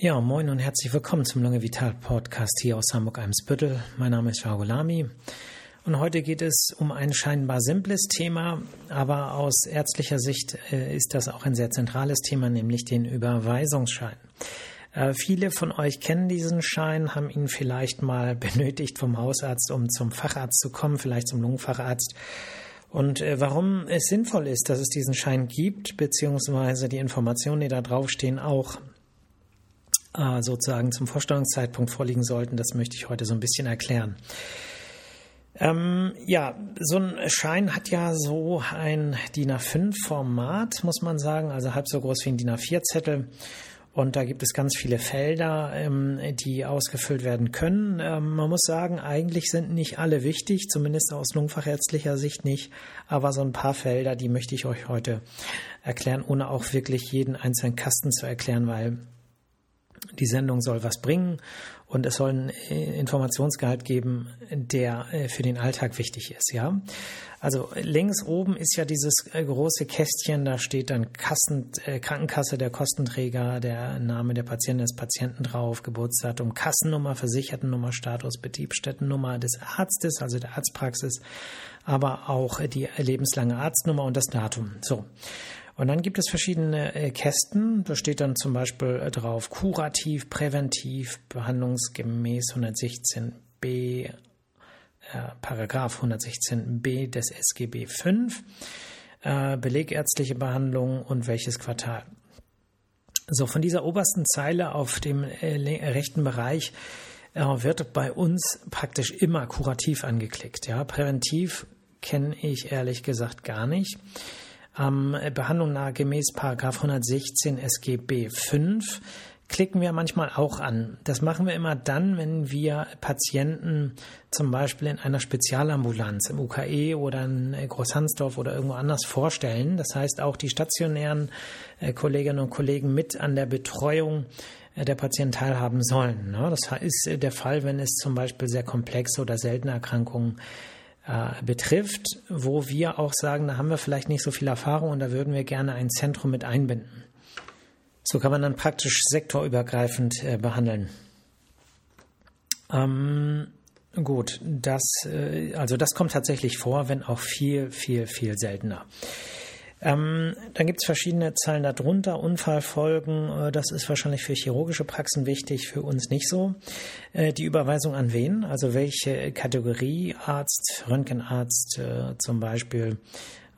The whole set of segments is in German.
Ja, moin und herzlich willkommen zum Lunge Vital Podcast hier aus Hamburg-Eimsbüttel. Mein Name ist Jao Lamy und heute geht es um ein scheinbar simples Thema, aber aus ärztlicher Sicht äh, ist das auch ein sehr zentrales Thema, nämlich den Überweisungsschein. Äh, viele von euch kennen diesen Schein, haben ihn vielleicht mal benötigt vom Hausarzt, um zum Facharzt zu kommen, vielleicht zum Lungenfacharzt. Und äh, warum es sinnvoll ist, dass es diesen Schein gibt, beziehungsweise die Informationen, die da draufstehen, auch äh, sozusagen zum Vorstellungszeitpunkt vorliegen sollten, das möchte ich heute so ein bisschen erklären. Ähm, ja, so ein Schein hat ja so ein DIN A5-Format, muss man sagen, also halb so groß wie ein DIN A4-Zettel. Und da gibt es ganz viele Felder, ähm, die ausgefüllt werden können. Ähm, man muss sagen, eigentlich sind nicht alle wichtig, zumindest aus lungenfachärztlicher Sicht nicht. Aber so ein paar Felder, die möchte ich euch heute erklären, ohne auch wirklich jeden einzelnen Kasten zu erklären, weil die Sendung soll was bringen und es soll einen äh, Informationsgehalt geben, der äh, für den Alltag wichtig ist, ja. Also links oben ist ja dieses äh, große Kästchen, da steht dann Kassen, äh, Krankenkasse, der Kostenträger, der Name der Patientin, des Patienten drauf, Geburtsdatum, Kassennummer, Versichertennummer, Status, Betriebsstättennummer des Arztes, also der Arztpraxis, aber auch die lebenslange Arztnummer und das Datum. So. Und dann gibt es verschiedene äh, Kästen. Da steht dann zum Beispiel äh, drauf kurativ, präventiv, behandlungsgemäß 116b, äh, Paragraph 116b des SGB V, äh, belegärztliche Behandlung und welches Quartal. So, von dieser obersten Zeile auf dem rechten Bereich wird bei uns praktisch immer kurativ angeklickt. Ja, präventiv kenne ich ehrlich gesagt gar nicht ähm, Behandlung nahe gemäß 116 SGB 5 klicken wir manchmal auch an. Das machen wir immer dann, wenn wir Patienten zum Beispiel in einer Spezialambulanz im UKE oder in Großhansdorf oder irgendwo anders vorstellen. Das heißt, auch die stationären äh, Kolleginnen und Kollegen mit an der Betreuung äh, der Patienten teilhaben sollen. Ne? Das ist äh, der Fall, wenn es zum Beispiel sehr komplexe oder seltene Erkrankungen äh, betrifft, wo wir auch sagen, da haben wir vielleicht nicht so viel Erfahrung und da würden wir gerne ein Zentrum mit einbinden. So kann man dann praktisch sektorübergreifend äh, behandeln. Ähm, gut, das, äh, also das kommt tatsächlich vor, wenn auch viel, viel, viel seltener. Ähm, dann gibt es verschiedene Zahlen darunter, Unfallfolgen, äh, das ist wahrscheinlich für chirurgische Praxen wichtig, für uns nicht so. Äh, die Überweisung an wen, also welche Kategorie Arzt, Röntgenarzt äh, zum Beispiel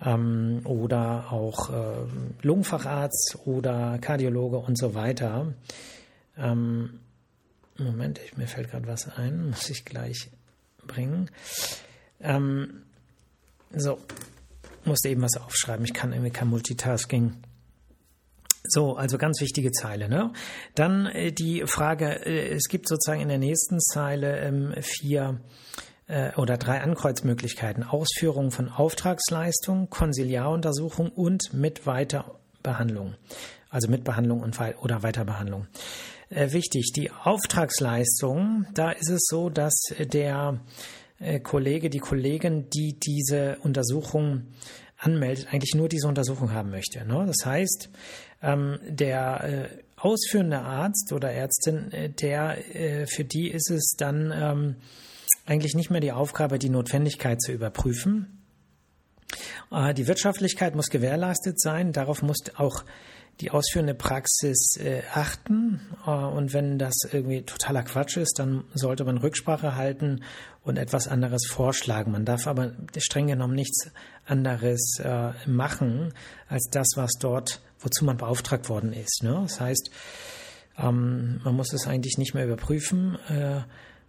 ähm, oder auch äh, Lungenfacharzt oder Kardiologe und so weiter. Ähm, Moment, ich, mir fällt gerade was ein, muss ich gleich bringen. Ähm, so, musste eben was aufschreiben. Ich kann irgendwie kein Multitasking. So, also ganz wichtige Zeile. Ne? Dann äh, die Frage, äh, es gibt sozusagen in der nächsten Zeile ähm, vier äh, oder drei Ankreuzmöglichkeiten. Ausführung von Auftragsleistung, Konsiliaruntersuchung und mit Weiterbehandlung. Also mit Behandlung und oder Weiterbehandlung. Äh, wichtig, die Auftragsleistung, da ist es so, dass der Kollege, die Kollegin, die diese Untersuchung anmeldet, eigentlich nur diese Untersuchung haben möchte. Ne? Das heißt, ähm, der äh, ausführende Arzt oder Ärztin, äh, der für die ist es dann ähm, eigentlich nicht mehr die Aufgabe, die Notwendigkeit zu überprüfen. Die Wirtschaftlichkeit muss gewährleistet sein. Darauf muss auch die ausführende Praxis äh, achten. Äh, und wenn das irgendwie totaler Quatsch ist, dann sollte man Rücksprache halten und etwas anderes vorschlagen. Man darf aber streng genommen nichts anderes äh, machen als das, was dort, wozu man beauftragt worden ist. Ne? Das heißt, ähm, man muss es eigentlich nicht mehr überprüfen. Äh,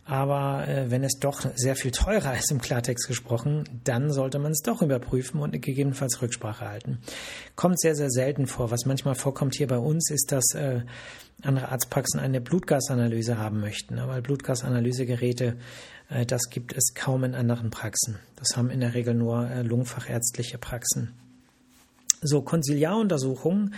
aber äh, wenn es doch sehr viel teurer ist, im Klartext gesprochen, dann sollte man es doch überprüfen und gegebenenfalls Rücksprache halten. Kommt sehr, sehr selten vor. Was manchmal vorkommt hier bei uns, ist, dass äh, andere Arztpraxen eine Blutgasanalyse haben möchten. Weil Blutgasanalysegeräte, äh, das gibt es kaum in anderen Praxen. Das haben in der Regel nur äh, lungenfachärztliche Praxen. So, Konsiliaruntersuchungen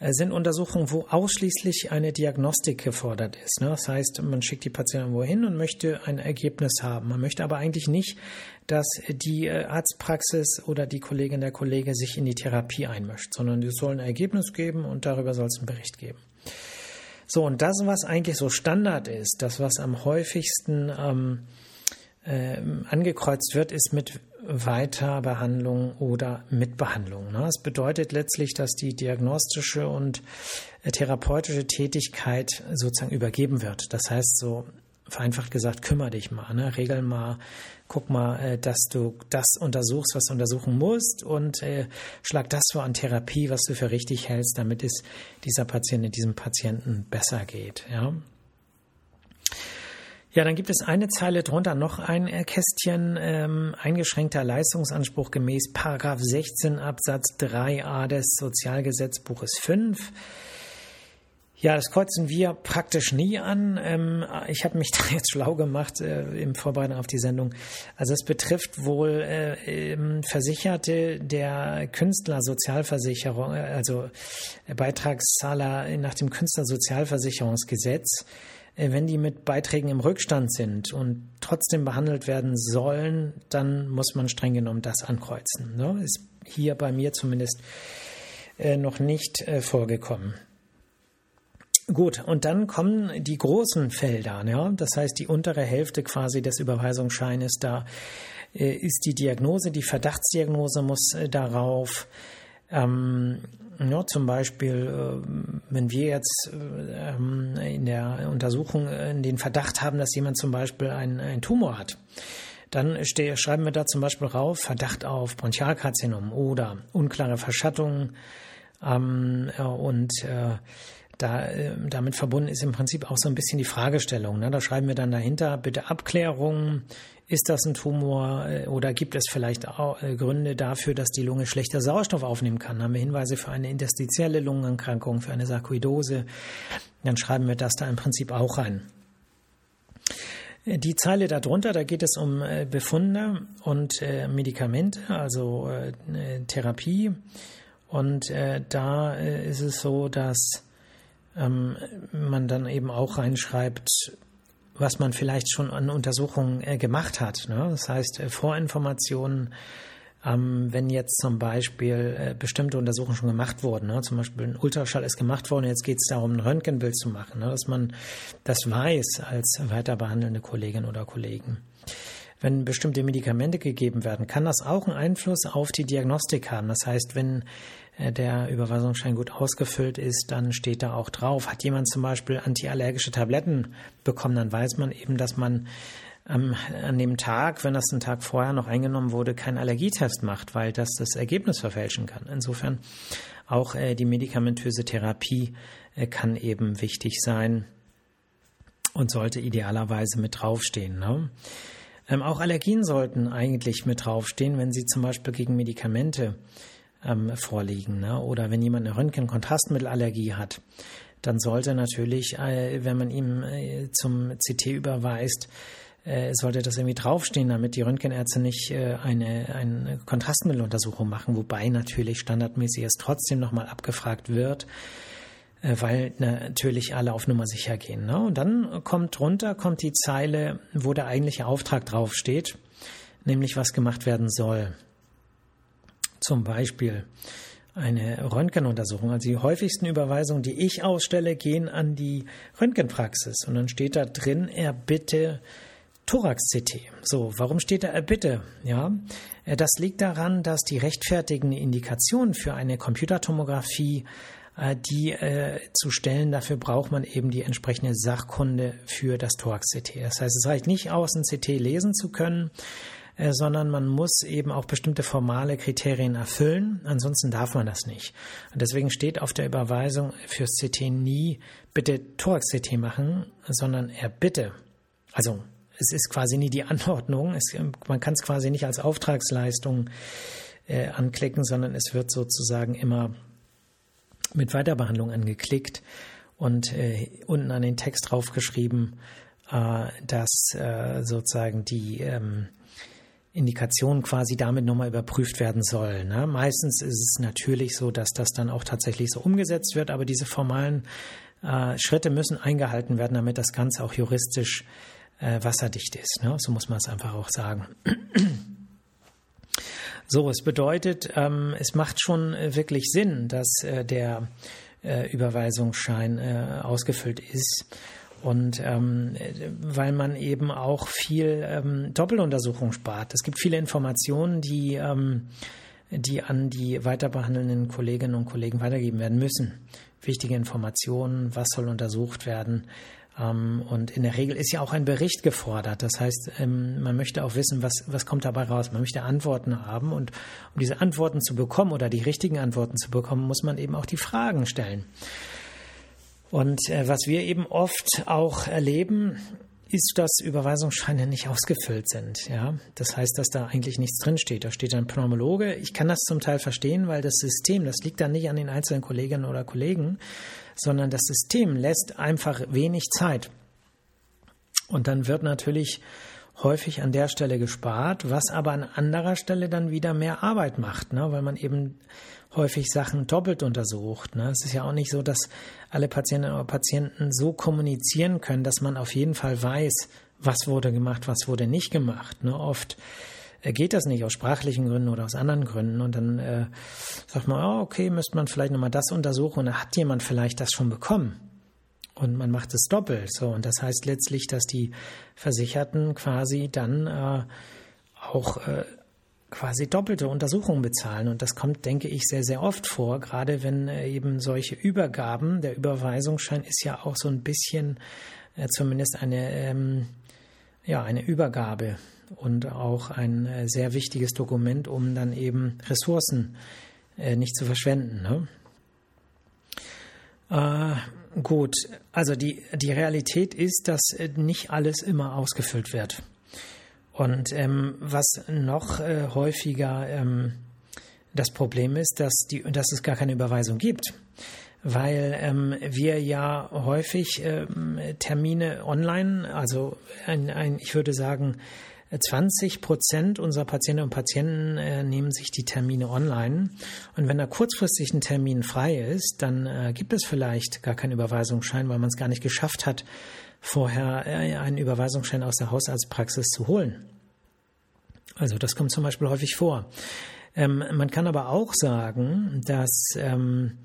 äh, sind Untersuchungen, wo ausschließlich eine Diagnostik gefordert ist. Ne? Das heißt, man schickt die Patienten wohin und möchte ein Ergebnis haben. Man möchte aber eigentlich nicht, dass die äh, Arztpraxis oder die Kollegin der Kollege sich in die Therapie einmischt, sondern die sollen ein Ergebnis geben und darüber soll es einen Bericht geben. So, und das, was eigentlich so Standard ist, das, was am häufigsten ähm, äh, angekreuzt wird, ist mit Weiterbehandlung oder Mitbehandlung. Ne? Das bedeutet letztlich, dass die diagnostische und äh, therapeutische Tätigkeit sozusagen übergeben wird. Das heißt, so vereinfacht gesagt, kümmere dich mal, ne? regel mal, guck mal, äh, dass du das untersuchst, was du untersuchen musst und äh, schlag das vor an Therapie, was du für richtig hältst, damit es dieser Patientin, diesem Patienten besser geht. Ja? Ja, dann gibt es eine Zeile drunter, noch ein Kästchen, ähm, eingeschränkter Leistungsanspruch gemäß Paragraph 16 Absatz 3a des Sozialgesetzbuches 5. Ja, das kreuzen wir praktisch nie an. Ähm, ich habe mich da jetzt schlau gemacht äh, im Vorbereiten auf die Sendung. Also es betrifft wohl äh, Versicherte der Künstlersozialversicherung, äh, also Beitragszahler nach dem Künstlersozialversicherungsgesetz. Äh, wenn die mit Beiträgen im Rückstand sind und trotzdem behandelt werden sollen, dann muss man streng genommen das ankreuzen. Ne? Ist hier bei mir zumindest äh, noch nicht äh, vorgekommen. Gut, und dann kommen die großen Felder, ja? das heißt die untere Hälfte quasi des Überweisungsscheines, da ist die Diagnose, die Verdachtsdiagnose muss darauf ähm, ja, zum Beispiel, äh, wenn wir jetzt ähm, in der Untersuchung äh, den Verdacht haben, dass jemand zum Beispiel einen Tumor hat, dann schreiben wir da zum Beispiel rauf Verdacht auf Bronchialkarzinom oder unklare Verschattung ähm, und äh, da, äh, damit verbunden ist im Prinzip auch so ein bisschen die Fragestellung. Ne? Da schreiben wir dann dahinter bitte Abklärung. Ist das ein Tumor äh, oder gibt es vielleicht auch äh, Gründe dafür, dass die Lunge schlechter Sauerstoff aufnehmen kann? Haben wir Hinweise für eine interstitielle Lungenerkrankung, für eine Sarkoidose? Dann schreiben wir das da im Prinzip auch rein. Die Zeile darunter, da geht es um Befunde und Medikamente, also Therapie. Und da ist es so, dass ähm, man dann eben auch reinschreibt, was man vielleicht schon an Untersuchungen äh, gemacht hat. Ne? Das heißt, äh, Vorinformationen, ähm, wenn jetzt zum Beispiel äh, bestimmte Untersuchungen schon gemacht wurden, ne? zum Beispiel ein Ultraschall ist gemacht worden, jetzt geht es darum, ein Röntgenbild zu machen, ne? dass man das weiß als weiter behandelnde Kollegin oder Kollegen. Wenn bestimmte Medikamente gegeben werden, kann das auch einen Einfluss auf die Diagnostik haben. Das heißt, wenn äh, der Überweisungsschein gut ausgefüllt ist, dann steht da auch drauf. Hat jemand zum Beispiel antiallergische Tabletten bekommen, dann weiß man eben, dass man ähm, an dem Tag, wenn das ein Tag vorher noch eingenommen wurde, keinen Allergietest macht, weil das das Ergebnis verfälschen kann. Insofern auch äh, die medikamentöse Therapie äh, kann eben wichtig sein und sollte idealerweise mit draufstehen. Ne? Ähm, auch Allergien sollten eigentlich mit draufstehen, wenn Sie zum Beispiel gegen Medikamente ähm, vorliegen. Ne? Oder wenn jemand eine Röntgen-Kontrastmittelallergie hat, dann sollte natürlich, äh, wenn man ihm äh, zum CT überweist, äh, sollte das irgendwie draufstehen, damit die Röntgenärzte nicht äh, eine, eine Kontrastmitteluntersuchung machen, wobei natürlich standardmäßig es trotzdem nochmal abgefragt wird, weil natürlich alle auf Nummer sicher gehen. Ne? Und dann kommt drunter, kommt die Zeile, wo der eigentliche Auftrag draufsteht, nämlich was gemacht werden soll zum Beispiel eine Röntgenuntersuchung. Also die häufigsten Überweisungen, die ich ausstelle, gehen an die Röntgenpraxis. Und dann steht da drin, er bitte Thorax-CT. So, warum steht da er bitte? Ja, äh, das liegt daran, dass die rechtfertigende Indikation für eine Computertomographie äh, die äh, zu stellen, dafür braucht man eben die entsprechende Sachkunde für das Thorax-CT. Das heißt, es reicht nicht aus, ein CT lesen zu können, äh, sondern man muss eben auch bestimmte formale Kriterien erfüllen. Ansonsten darf man das nicht. Und deswegen steht auf der Überweisung fürs CT nie bitte Thorax-CT machen, sondern er bitte. Also es ist quasi nie die Anordnung. Es, man kann es quasi nicht als Auftragsleistung äh, anklicken, sondern es wird sozusagen immer mit Weiterbehandlung angeklickt und äh, unten an den Text draufgeschrieben, äh, dass äh, sozusagen die ähm, Indikation quasi damit nochmal überprüft werden soll. Ne? Meistens ist es natürlich so, dass das dann auch tatsächlich so umgesetzt wird, aber diese formalen äh, Schritte müssen eingehalten werden, damit das Ganze auch juristisch äh, wasserdicht ist. Ne? So muss man es einfach auch sagen. So, es bedeutet, ähm, es macht schon wirklich Sinn, dass äh, der äh, Überweisungsschein äh, ausgefüllt ist. Und ähm, weil man eben auch viel ähm, Doppeluntersuchung spart. Es gibt viele Informationen, die, ähm, die an die weiterbehandelnden Kolleginnen und Kollegen weitergeben werden müssen. Wichtige Informationen, was soll untersucht werden. Ähm, und in der Regel ist ja auch ein Bericht gefordert. Das heißt, ähm, man möchte auch wissen, was, was kommt dabei raus. Man möchte Antworten haben. Und um diese Antworten zu bekommen oder die richtigen Antworten zu bekommen, muss man eben auch die Fragen stellen. Und äh, was wir eben oft auch erleben, ist, dass Überweisungsscheine nicht ausgefüllt sind. Ja, das heißt, dass da eigentlich nichts drinsteht. Da steht ein Pneumologe. Ich kann das zum Teil verstehen, weil das System, das liegt dann nicht an den einzelnen Kolleginnen oder Kollegen, sondern das System lässt einfach wenig Zeit. Und dann wird natürlich häufig an der Stelle gespart, was aber an anderer Stelle dann wieder mehr Arbeit macht, ne? weil man eben häufig Sachen doppelt untersucht. Ne? Es ist ja auch nicht so, dass alle Patientinnen oder Patienten so kommunizieren können, dass man auf jeden Fall weiß, was wurde gemacht, was wurde nicht gemacht. Ne? Oft geht das nicht aus sprachlichen Gründen oder aus anderen Gründen. Und dann äh, sagt man, oh, okay, müsste man vielleicht nochmal das untersuchen und dann hat jemand vielleicht das schon bekommen. Und man macht es doppelt. So, und das heißt letztlich, dass die Versicherten quasi dann äh, auch äh, quasi doppelte Untersuchungen bezahlen. Und das kommt, denke ich, sehr, sehr oft vor, gerade wenn äh, eben solche Übergaben, der Überweisungsschein ist ja auch so ein bisschen äh, zumindest eine, ähm, ja, eine Übergabe und auch ein äh, sehr wichtiges Dokument, um dann eben Ressourcen äh, nicht zu verschwenden. Ne? Äh, gut, also die, die Realität ist, dass äh, nicht alles immer ausgefüllt wird. Und ähm, was noch äh, häufiger ähm, das Problem ist, dass, die, dass es gar keine Überweisung gibt. Weil ähm, wir ja häufig ähm, Termine online, also ein, ein, ich würde sagen, 20 Prozent unserer Patientinnen und Patienten äh, nehmen sich die Termine online. Und wenn da kurzfristig ein Termin frei ist, dann äh, gibt es vielleicht gar keinen Überweisungsschein, weil man es gar nicht geschafft hat, vorher äh, einen Überweisungsschein aus der Hausarztpraxis zu holen. Also das kommt zum Beispiel häufig vor. Ähm, man kann aber auch sagen, dass ähm,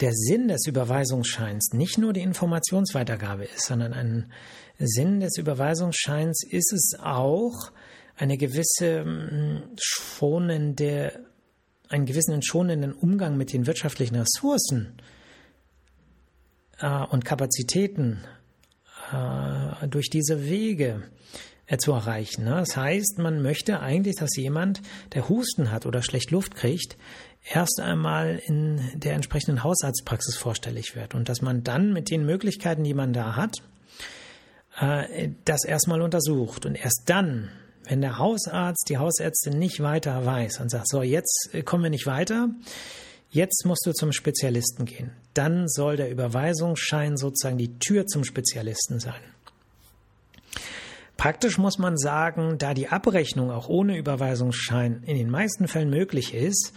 der Sinn des Überweisungsscheins nicht nur die Informationsweitergabe ist, sondern ein Sinn des Überweisungsscheins ist es auch, eine gewisse hm, schonende, einen gewissen schonenden Umgang mit den wirtschaftlichen Ressourcen äh, und Kapazitäten äh, durch diese Wege äh, zu erreichen. Ne? Das heißt, man möchte eigentlich, dass jemand, der Husten hat oder schlecht Luft kriegt, erst einmal in der entsprechenden Hausarztpraxis vorstellig wird und dass man dann mit den Möglichkeiten, die man da hat, äh, das erstmal untersucht und erst dann, wenn der Hausarzt, die Hausärztin nicht weiter weiß und sagt, so, jetzt äh, kommen wir nicht weiter, jetzt musst du zum Spezialisten gehen. Dann soll der Überweisungsschein sozusagen die Tür zum Spezialisten sein. Praktisch muss man sagen, da die Abrechnung auch ohne Überweisungsschein in den meisten Fällen möglich ist,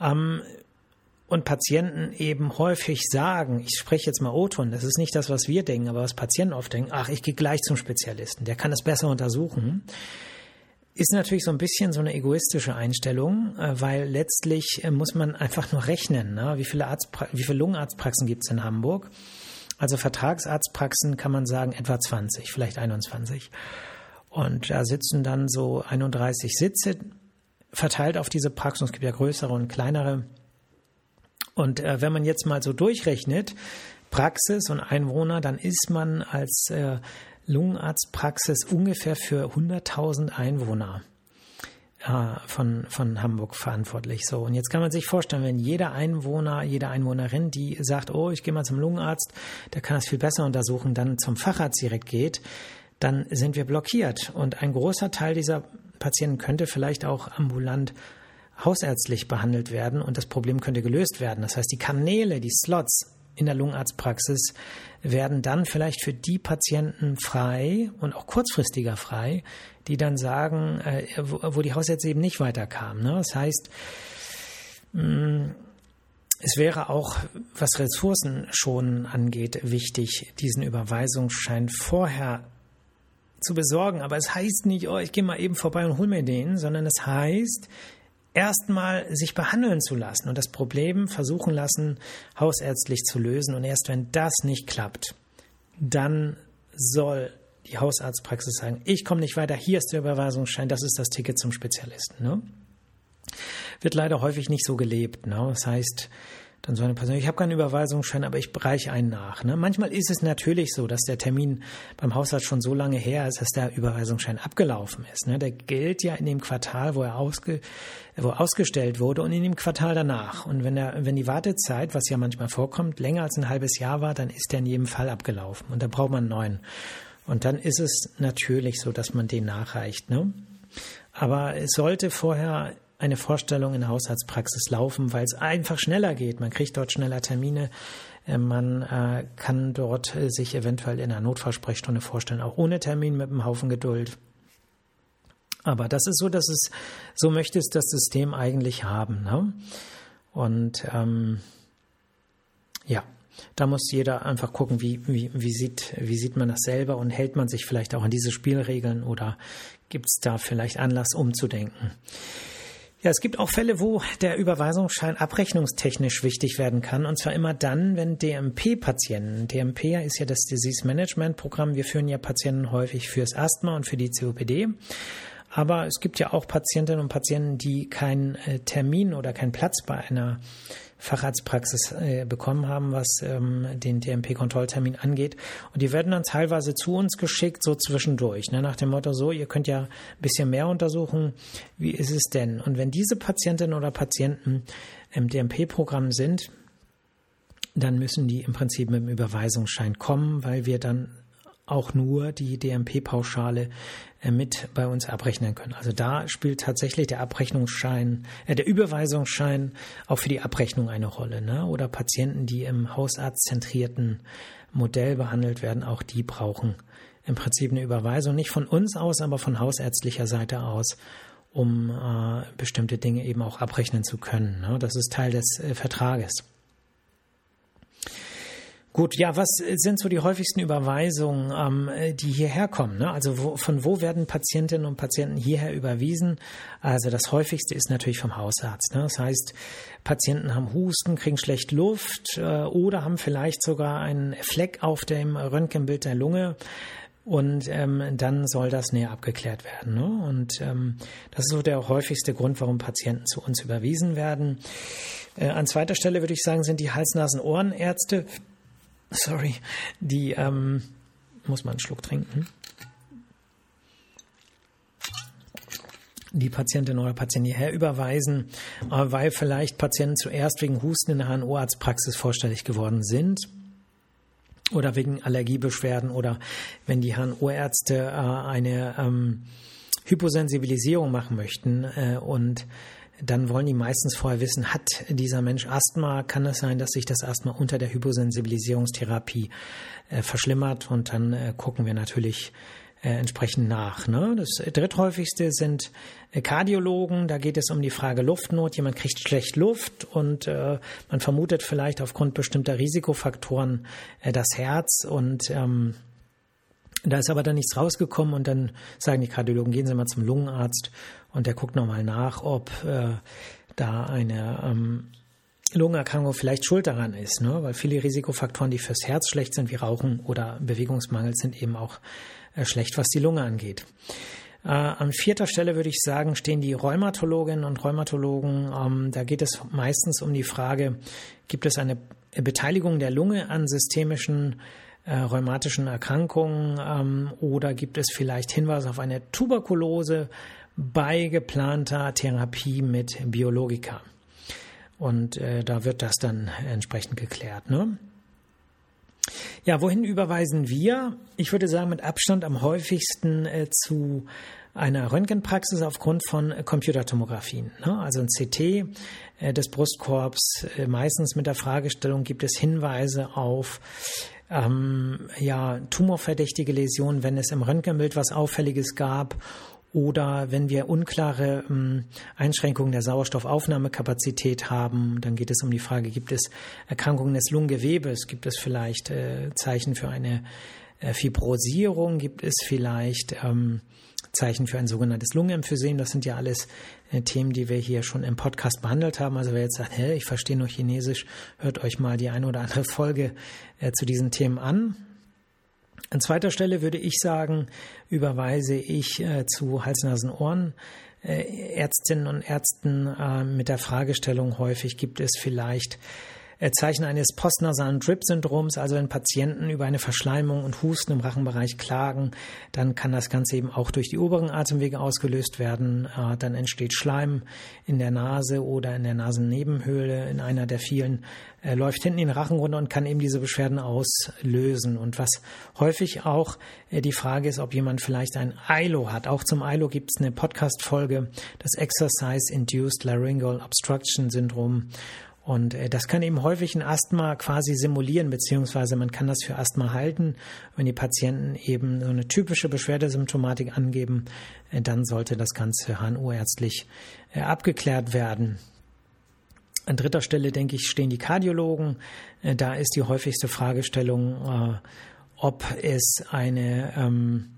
ähm, und Patienten eben häufig sagen, ich spreche jetzt mal O-Ton, das ist nicht das, was wir denken, aber was Patienten oft denken, ach, ich gehe gleich zum Spezialisten, der kann es besser untersuchen, ist natürlich so ein bisschen so eine egoistische Einstellung, äh, weil letztlich äh, muss man einfach nur rechnen, ne? wie viele, Arztpra wie viele Lungenarztpraxen gibt es in Hamburg. Also Vertragsarztpraxen kann man sagen etwa 20, vielleicht 21. Und da sitzen dann so 31 Sitze verteilt auf diese Praxen. Es gibt ja größere und kleinere. Und äh, wenn man jetzt mal so durchrechnet, Praxis und Einwohner, dann ist man als äh, Lungenarztpraxis ungefähr für 100.000 Einwohner äh, von, von Hamburg verantwortlich. So, und jetzt kann man sich vorstellen, wenn jeder Einwohner, jede Einwohnerin, die sagt, oh, ich gehe mal zum Lungenarzt, der kann das viel besser untersuchen, dann zum Facharzt direkt geht, dann sind wir blockiert. Und ein großer Teil dieser Patienten könnte vielleicht auch ambulant hausärztlich behandelt werden und das Problem könnte gelöst werden. Das heißt, die Kanäle, die Slots in der Lungenarztpraxis werden dann vielleicht für die Patienten frei und auch kurzfristiger frei, die dann sagen, äh, wo, die Hausärzte eben nicht weiterkamen. Ne? Das heißt, mm, es wäre auch, was Ressourcen schon angeht, wichtig, diesen Überweisungsschein vorher zu besorgen. Aber es heißt nicht, oh, ich gehe mal eben vorbei und hol mir den, sondern es heißt, erstmal sich behandeln zu lassen und das Problem versuchen lassen, hausärztlich zu lösen. Und erst wenn das nicht klappt, dann soll die Hausarztpraxis sagen, ich komme nicht weiter, hier ist der Überweisungsschein, das ist das Ticket zum Spezialisten. Ne? Wird leider häufig nicht so gelebt. Ne? Das heißt, dann so eine Person, ich habe keinen Überweisungsschein, aber ich reiche einen nach. Ne? Manchmal ist es natürlich so, dass der Termin beim Hausarzt schon so lange her ist, dass der Überweisungsschein abgelaufen ist. Ne? Der gilt ja in dem Quartal, wo er ausge, wo ausgestellt wurde und in dem Quartal danach. Und wenn, er, wenn die Wartezeit, was ja manchmal vorkommt, länger als ein halbes Jahr war, dann ist der in jedem Fall abgelaufen und da braucht man einen neuen. Und dann ist es natürlich so, dass man den nachreicht. Ne? Aber es sollte vorher eine Vorstellung in der Haushaltspraxis laufen, weil es einfach schneller geht. Man kriegt dort schneller Termine. Äh, man äh, kann dort äh, sich eventuell in einer Notfallsprechstunde vorstellen, auch ohne Termin mit einem Haufen Geduld. Aber das ist so, dass es, so möchte es das System eigentlich haben. Ne? Und ähm, ja, da muss jeder einfach gucken, wie, wie, wie, sieht, wie sieht man das selber und hält man sich vielleicht auch an diese Spielregeln oder gibt es da vielleicht Anlass umzudenken. Ja, es gibt auch Fälle, wo der Überweisungsschein abrechnungstechnisch wichtig werden kann. Und zwar immer dann, wenn DMP-Patienten, DMP ist ja das Disease Management Programm, wir führen ja Patienten häufig fürs Asthma und für die COPD. Aber es gibt ja auch Patientinnen und Patienten, die keinen äh, Termin oder keinen Platz bei einer Facharztpraxis äh, bekommen haben, was ähm, den DMP-Kontrolltermin angeht. Und die werden dann teilweise zu uns geschickt, so zwischendurch, ne, nach dem Motto, so, ihr könnt ja ein bisschen mehr untersuchen, wie ist es denn? Und wenn diese Patientinnen oder Patienten im DMP-Programm sind, dann müssen die im Prinzip mit dem Überweisungsschein kommen, weil wir dann auch nur die DMP-Pauschale äh, mit bei uns abrechnen können. Also da spielt tatsächlich der Abrechnungsschein, äh, der Überweisungsschein auch für die Abrechnung eine Rolle. Ne? Oder Patienten, die im hausarztzentrierten Modell behandelt werden, auch die brauchen im Prinzip eine Überweisung, nicht von uns aus, aber von hausärztlicher Seite aus, um äh, bestimmte Dinge eben auch abrechnen zu können. Ne? Das ist Teil des äh, Vertrages. Gut, ja, was sind so die häufigsten Überweisungen, ähm, die hierher kommen? Ne? Also wo, von wo werden Patientinnen und Patienten hierher überwiesen? Also das häufigste ist natürlich vom Hausarzt. Ne? Das heißt, Patienten haben Husten, kriegen schlecht Luft äh, oder haben vielleicht sogar einen Fleck auf dem Röntgenbild der Lunge. Und ähm, dann soll das näher abgeklärt werden. Ne? Und ähm, das ist so der häufigste Grund, warum Patienten zu uns überwiesen werden. Äh, an zweiter Stelle würde ich sagen, sind die Hals-Nasen-Ohrenärzte sorry, die, ähm, muss man einen Schluck trinken. die Patientin oder Patienten hierher überweisen, äh, weil vielleicht Patienten zuerst wegen Husten in der HNO-Arztpraxis vorstellig geworden sind oder wegen Allergiebeschwerden oder wenn die HNO-Ärzte äh, eine ähm, Hyposensibilisierung machen möchten äh, und dann wollen die meistens vorher wissen, hat dieser Mensch Asthma? Kann es sein, dass sich das Asthma unter der Hyposensibilisierungstherapie äh, verschlimmert? Und dann äh, gucken wir natürlich äh, entsprechend nach. Ne? Das dritthäufigste sind äh, Kardiologen. Da geht es um die Frage Luftnot. Jemand kriegt schlecht Luft und äh, man vermutet vielleicht aufgrund bestimmter Risikofaktoren äh, das Herz und ähm, da ist aber dann nichts rausgekommen und dann sagen die Kardiologen, gehen Sie mal zum Lungenarzt und der guckt nochmal nach, ob äh, da eine ähm, Lungenerkrankung vielleicht schuld daran ist, ne? weil viele Risikofaktoren, die fürs Herz schlecht sind, wie Rauchen oder Bewegungsmangel, sind eben auch äh, schlecht, was die Lunge angeht. Äh, an vierter Stelle würde ich sagen, stehen die Rheumatologinnen und Rheumatologen. Ähm, da geht es meistens um die Frage, gibt es eine Beteiligung der Lunge an systemischen äh, rheumatischen Erkrankungen ähm, oder gibt es vielleicht Hinweise auf eine Tuberkulose bei geplanter Therapie mit Biologika? Und äh, da wird das dann entsprechend geklärt. Ne? Ja, wohin überweisen wir? Ich würde sagen, mit Abstand am häufigsten äh, zu einer Röntgenpraxis aufgrund von Computertomographien. Ne? Also ein CT äh, des Brustkorbs, äh, meistens mit der Fragestellung, gibt es Hinweise auf ähm, ja, tumorverdächtige Läsionen, wenn es im Röntgenbild was Auffälliges gab Oder wenn wir unklare ähm, Einschränkungen der Sauerstoffaufnahmekapazität haben, dann geht es um die Frage, gibt es Erkrankungen des Lungengewebes? Gibt es vielleicht äh, Zeichen für eine äh, Fibrosierung? Gibt es vielleicht ähm, Zeichen für ein sogenanntes Lungenemphysem? Das sind ja alles Themen, die wir hier schon im Podcast behandelt haben. Also wer jetzt sagt, hä, ich verstehe nur Chinesisch, hört euch mal die eine oder andere Folge äh, zu diesen Themen an. An zweiter Stelle würde ich sagen, überweise ich äh, zu Hals-Nasen-Ohren. Äh, Ärztinnen und Ärzten äh, mit der Fragestellung häufig gibt es vielleicht Zeichen eines postnasalen Drip-Syndroms, also wenn Patienten über eine Verschleimung und Husten im Rachenbereich klagen, dann kann das Ganze eben auch durch die oberen Atemwege ausgelöst werden. Äh, dann entsteht Schleim in der Nase oder in der Nasennebenhöhle, in einer der vielen, läuft hinten in den Rachen runter und kann eben diese Beschwerden auslösen. Und was häufig auch äh, die Frage ist, ob jemand vielleicht ein ILO hat. Auch zum ILO gibt es eine Podcast-Folge, das Exercise-Induced Laryngeal Obstruction Syndrom. Und äh, das kann eben häufig ein Asthma quasi simulieren, beziehungsweise man kann das für Asthma halten. Wenn die Patienten eben so eine typische Beschwerdesymptomatik angeben, äh, dann sollte das Ganze HNO-ärztlich äh, abgeklärt werden. An dritter Stelle, denke ich, stehen die Kardiologen. Da ist die häufigste Fragestellung, ob es eine, ähm,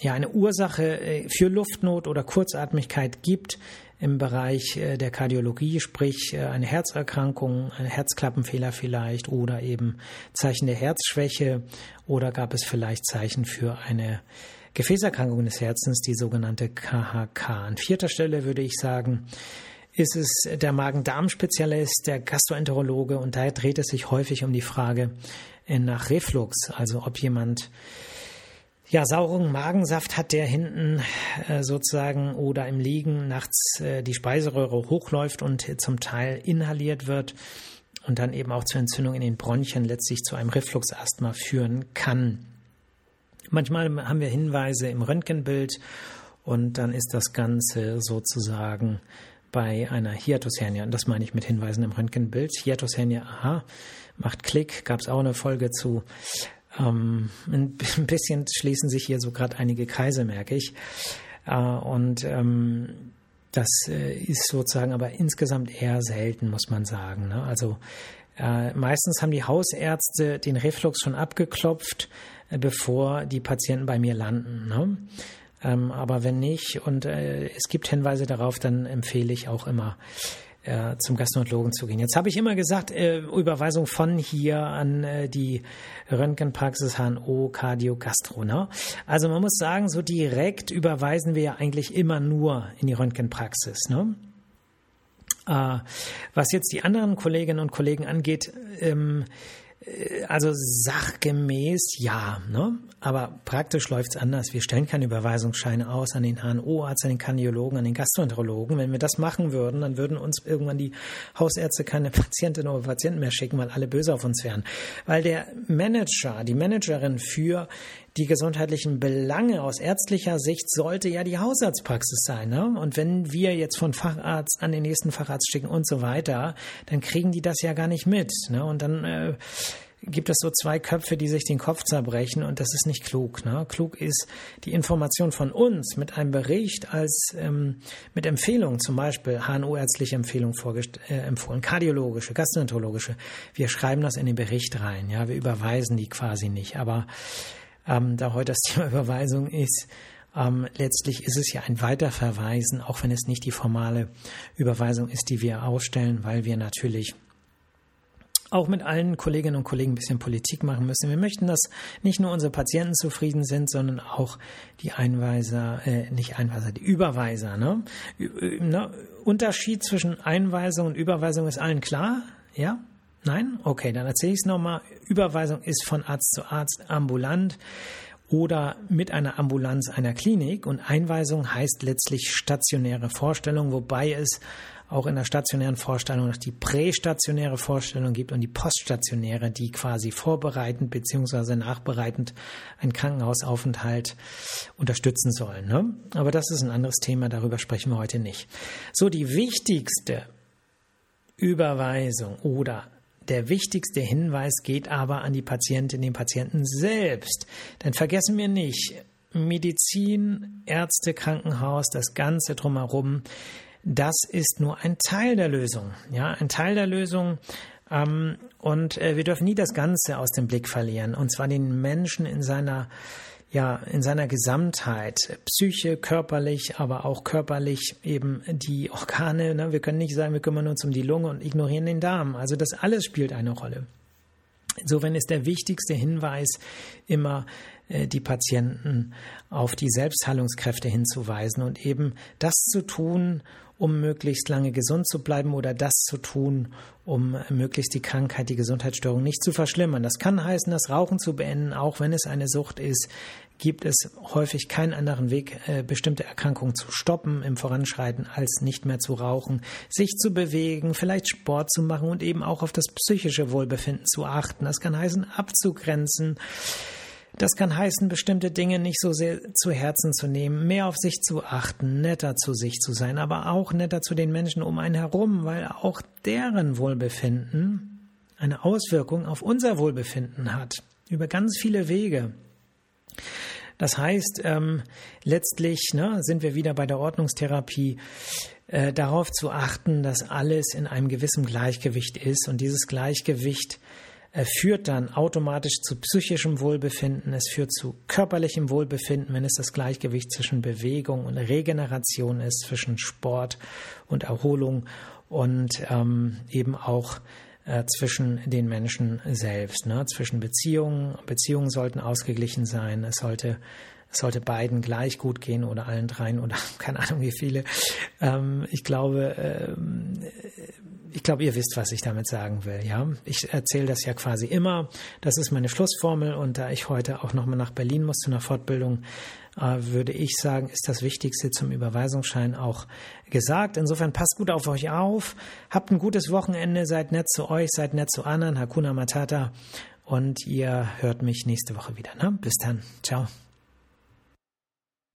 ja, eine Ursache für Luftnot oder Kurzatmigkeit gibt im Bereich äh, der Kardiologie, sprich äh, eine Herzerkrankung, ein Herzklappenfehler vielleicht oder eben Zeichen der Herzschwäche oder gab es vielleicht Zeichen für eine Gefäßerkrankung des Herzens, die sogenannte KHK. An vierter Stelle würde ich sagen, ist es der Magen-Darm-Spezialist, der Gastroenterologe und da dreht es sich häufig um die Frage äh, nach Reflux, also ob jemand ja, sauren Magensaft hat, der hinten äh, sozusagen oder im Liegen nachts äh, die Speiseröhre hochläuft und äh, zum Teil inhaliert wird und dann eben auch zur Entzündung in den Bronchien letztlich zu einem Refluxasthma führen kann. Manchmal haben wir Hinweise im Röntgenbild und dann ist das Ganze sozusagen bei einer Hiatushernie, und das meine ich mit Hinweisen im Röntgenbild. Hiatushernie, aha, macht Klick, gab es auch eine Folge zu. Ähm, ein bisschen schließen sich hier so gerade einige Kreise, merke ich. Äh, und ähm, das äh, ist sozusagen aber insgesamt eher selten, muss man sagen. Ne? Also äh, meistens haben die Hausärzte den Reflux schon abgeklopft, äh, bevor die Patienten bei mir landen. Ne? Ähm, aber wenn nicht und äh, es gibt Hinweise darauf, dann empfehle ich auch immer äh, zum Gastroenterologen zu gehen. Jetzt habe ich immer gesagt, äh, Überweisung von hier an äh, die Röntgenpraxis HNO Cardio Gastro. Ne? Also man muss sagen, so direkt überweisen wir ja eigentlich immer nur in die Röntgenpraxis. Ne? Äh, was jetzt die anderen Kolleginnen und Kollegen angeht, ähm, äh, also sachgemäß ja, ne? aber praktisch läuft es anders. Wir stellen keine Überweisungsscheine aus an den HNO-Arzt, an den Kardiologen, an den Gastroenterologen. Wenn wir das machen würden, dann würden uns irgendwann die Hausärzte keine Patientinnen oder Patienten mehr schicken, weil alle böse auf uns wären. Weil der Manager, die Managerin für die gesundheitlichen Belange aus ärztlicher Sicht sollte ja die Hausarztpraxis sein. Ne? Und wenn wir jetzt von Facharzt an den nächsten Facharzt schicken und so weiter, dann kriegen die das ja gar nicht mit. Ne? Und dann äh, gibt es so zwei Köpfe, die sich den Kopf zerbrechen und das ist nicht klug. Ne? Klug ist die Information von uns mit einem Bericht als ähm, mit Empfehlungen, zum Beispiel HNO-ärztliche Empfehlung äh, empfohlen, kardiologische, gastroenterologische. Wir schreiben das in den Bericht rein. Ja, wir überweisen die quasi nicht. Aber ähm, da heute das Thema Überweisung ist, ähm, letztlich ist es ja ein Weiterverweisen, auch wenn es nicht die formale Überweisung ist, die wir ausstellen, weil wir natürlich auch mit allen Kolleginnen und Kollegen ein bisschen Politik machen müssen. Wir möchten, dass nicht nur unsere Patienten zufrieden sind, sondern auch die Einweiser, äh, nicht Einweiser, die Überweiser. Ne? ne? Unterschied zwischen Einweisung und Überweisung ist allen klar, ja? Nein? Okay, dann erzähle ich es nochmal. Überweisung ist von Arzt zu Arzt ambulant oder mit einer Ambulanz einer Klinik und Einweisung heißt letztlich stationäre Vorstellung, wobei es auch in der stationären Vorstellung noch die prästationäre Vorstellung gibt und die poststationäre, die quasi vorbereitend beziehungsweise nachbereitend einen Krankenhausaufenthalt unterstützen sollen. Ne? Aber das ist ein anderes Thema, darüber sprechen wir heute nicht. So, die wichtigste Überweisung oder der wichtigste Hinweis geht aber an die Patientin, den Patienten selbst. Denn vergessen wir nicht, Medizin, Ärzte, Krankenhaus, das Ganze drumherum, das ist nur ein Teil der Lösung. Ja, ein Teil der Lösung. Ähm, und äh, wir dürfen nie das Ganze aus dem Blick verlieren. Und zwar den Menschen in seiner ja, in seiner Gesamtheit, Psyche, körperlich, aber auch körperlich eben die Organe. Ne? Wir können nicht sagen, wir kümmern uns um die Lunge und ignorieren den Darm. Also das alles spielt eine Rolle. Insofern ist der wichtigste Hinweis immer, äh, die Patienten auf die Selbstheilungskräfte hinzuweisen und eben das zu tun, um möglichst lange gesund zu bleiben oder das zu tun, um möglichst die Krankheit, die Gesundheitsstörung nicht zu verschlimmern. Das kann heißen, das Rauchen zu beenden, auch wenn es eine Sucht ist, gibt es häufig keinen anderen Weg, äh, bestimmte Erkrankungen zu stoppen im Voranschreiten, als nicht mehr zu rauchen, sich zu bewegen, vielleicht Sport zu machen und eben auch auf das psychische Wohlbefinden zu achten. Das kann heißen, abzugrenzen. Das kann heißen, bestimmte Dinge nicht so sehr zu Herzen zu nehmen, mehr auf sich zu achten, netter zu sich zu sein, aber auch netter zu den Menschen um einen herum, weil auch deren Wohlbefinden eine Auswirkung auf unser Wohlbefinden hat, über ganz viele Wege. Das heißt, ähm, letztlich ne, sind wir wieder bei der Ordnungstherapie, äh, darauf zu achten, dass alles in einem gewissen Gleichgewicht ist und dieses Gleichgewicht führt dann automatisch zu psychischem Wohlbefinden, es führt zu körperlichem Wohlbefinden, wenn es das Gleichgewicht zwischen Bewegung und Regeneration ist, zwischen Sport und Erholung und ähm, eben auch äh, zwischen den Menschen selbst, ne? zwischen Beziehungen. Beziehungen sollten ausgeglichen sein. Es sollte es sollte beiden gleich gut gehen oder allen dreien oder keine Ahnung wie viele. Ähm, ich glaube, ähm, ich glaube, ihr wisst, was ich damit sagen will. Ja, ich erzähle das ja quasi immer. Das ist meine Schlussformel. Und da ich heute auch nochmal nach Berlin muss zu einer Fortbildung, äh, würde ich sagen, ist das Wichtigste zum Überweisungsschein auch gesagt. Insofern passt gut auf euch auf. Habt ein gutes Wochenende. Seid nett zu euch, seid nett zu anderen. Hakuna Matata. Und ihr hört mich nächste Woche wieder. Ne? Bis dann. Ciao.